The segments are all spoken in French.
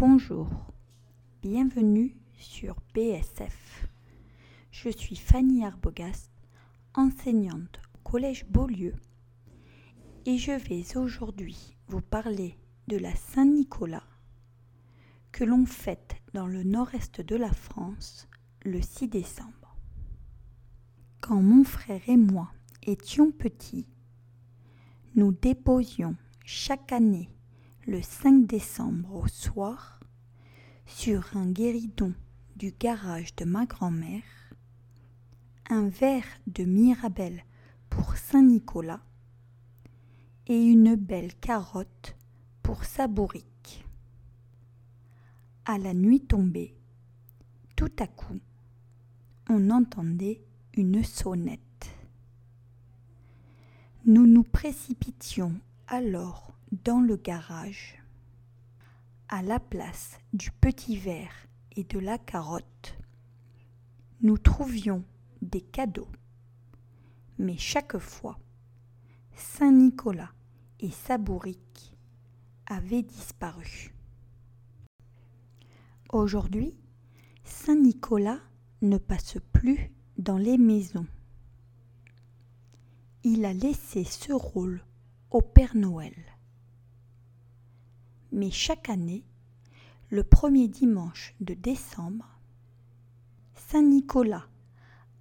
Bonjour, bienvenue sur BSF. Je suis Fanny Arbogast, enseignante au Collège Beaulieu, et je vais aujourd'hui vous parler de la Saint-Nicolas que l'on fête dans le nord-est de la France le 6 décembre. Quand mon frère et moi étions petits, nous déposions chaque année le 5 décembre au soir, sur un guéridon du garage de ma grand-mère, un verre de Mirabelle pour Saint-Nicolas et une belle carotte pour sa bourrique. À la nuit tombée, tout à coup, on entendait une sonnette. Nous nous précipitions alors dans le garage. À la place du petit verre et de la carotte, nous trouvions des cadeaux. Mais chaque fois, Saint-Nicolas et sa bourrique avaient disparu. Aujourd'hui, Saint-Nicolas ne passe plus dans les maisons. Il a laissé ce rôle au Père Noël mais chaque année, le premier dimanche de décembre, Saint Nicolas,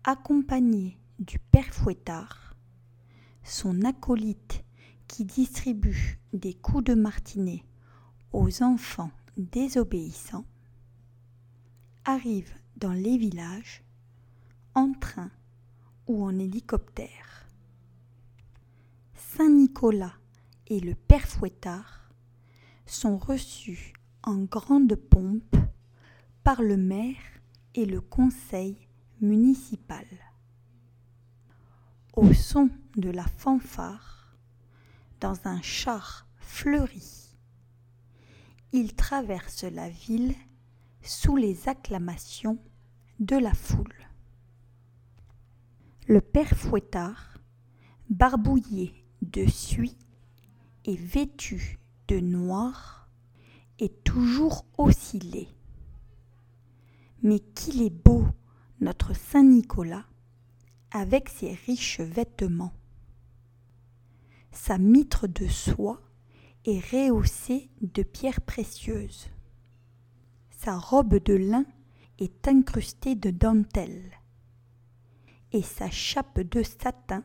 accompagné du Père Fouettard, son acolyte qui distribue des coups de martinet aux enfants désobéissants, arrive dans les villages en train ou en hélicoptère. Saint Nicolas et le Père Fouettard sont reçus en grande pompe par le maire et le conseil municipal. Au son de la fanfare, dans un char fleuri, ils traversent la ville sous les acclamations de la foule. Le père Fouettard, barbouillé de suie et vêtu de noir est toujours laid. Mais qu'il est beau, notre Saint Nicolas, avec ses riches vêtements. Sa mitre de soie est rehaussée de pierres précieuses. Sa robe de lin est incrustée de dentelle. Et sa chape de satin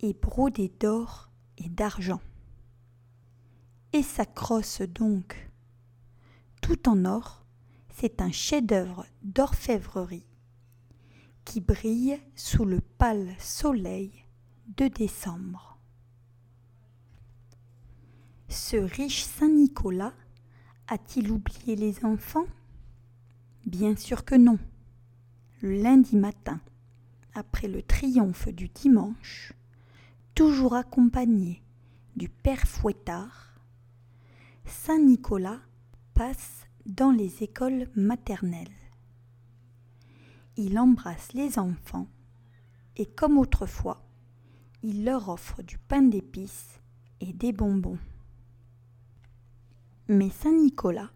est brodée d'or et d'argent sa crosse donc. Tout en or, c'est un chef-d'œuvre d'orfèvrerie qui brille sous le pâle soleil de décembre. Ce riche Saint Nicolas a-t-il oublié les enfants? Bien sûr que non. Le lundi matin, après le triomphe du dimanche, toujours accompagné du père Fouettard, Saint Nicolas passe dans les écoles maternelles. Il embrasse les enfants et comme autrefois, il leur offre du pain d'épices et des bonbons. Mais Saint Nicolas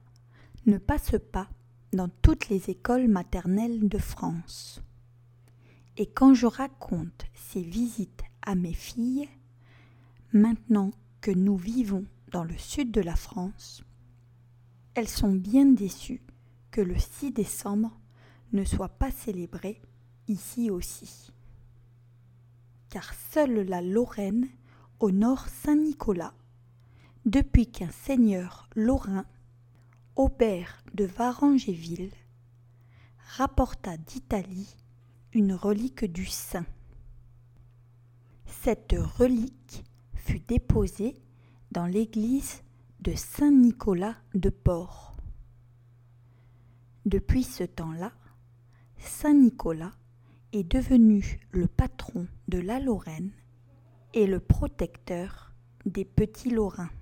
ne passe pas dans toutes les écoles maternelles de France. Et quand je raconte ces visites à mes filles, maintenant que nous vivons dans le sud de la France, elles sont bien déçues que le 6 décembre ne soit pas célébré ici aussi. Car seule la Lorraine honore Saint-Nicolas depuis qu'un seigneur lorrain, Aubert de Varangéville, rapporta d'Italie une relique du saint. Cette relique fut déposée dans l'église de Saint-Nicolas de Port. Depuis ce temps-là, Saint-Nicolas est devenu le patron de la Lorraine et le protecteur des petits Lorrains.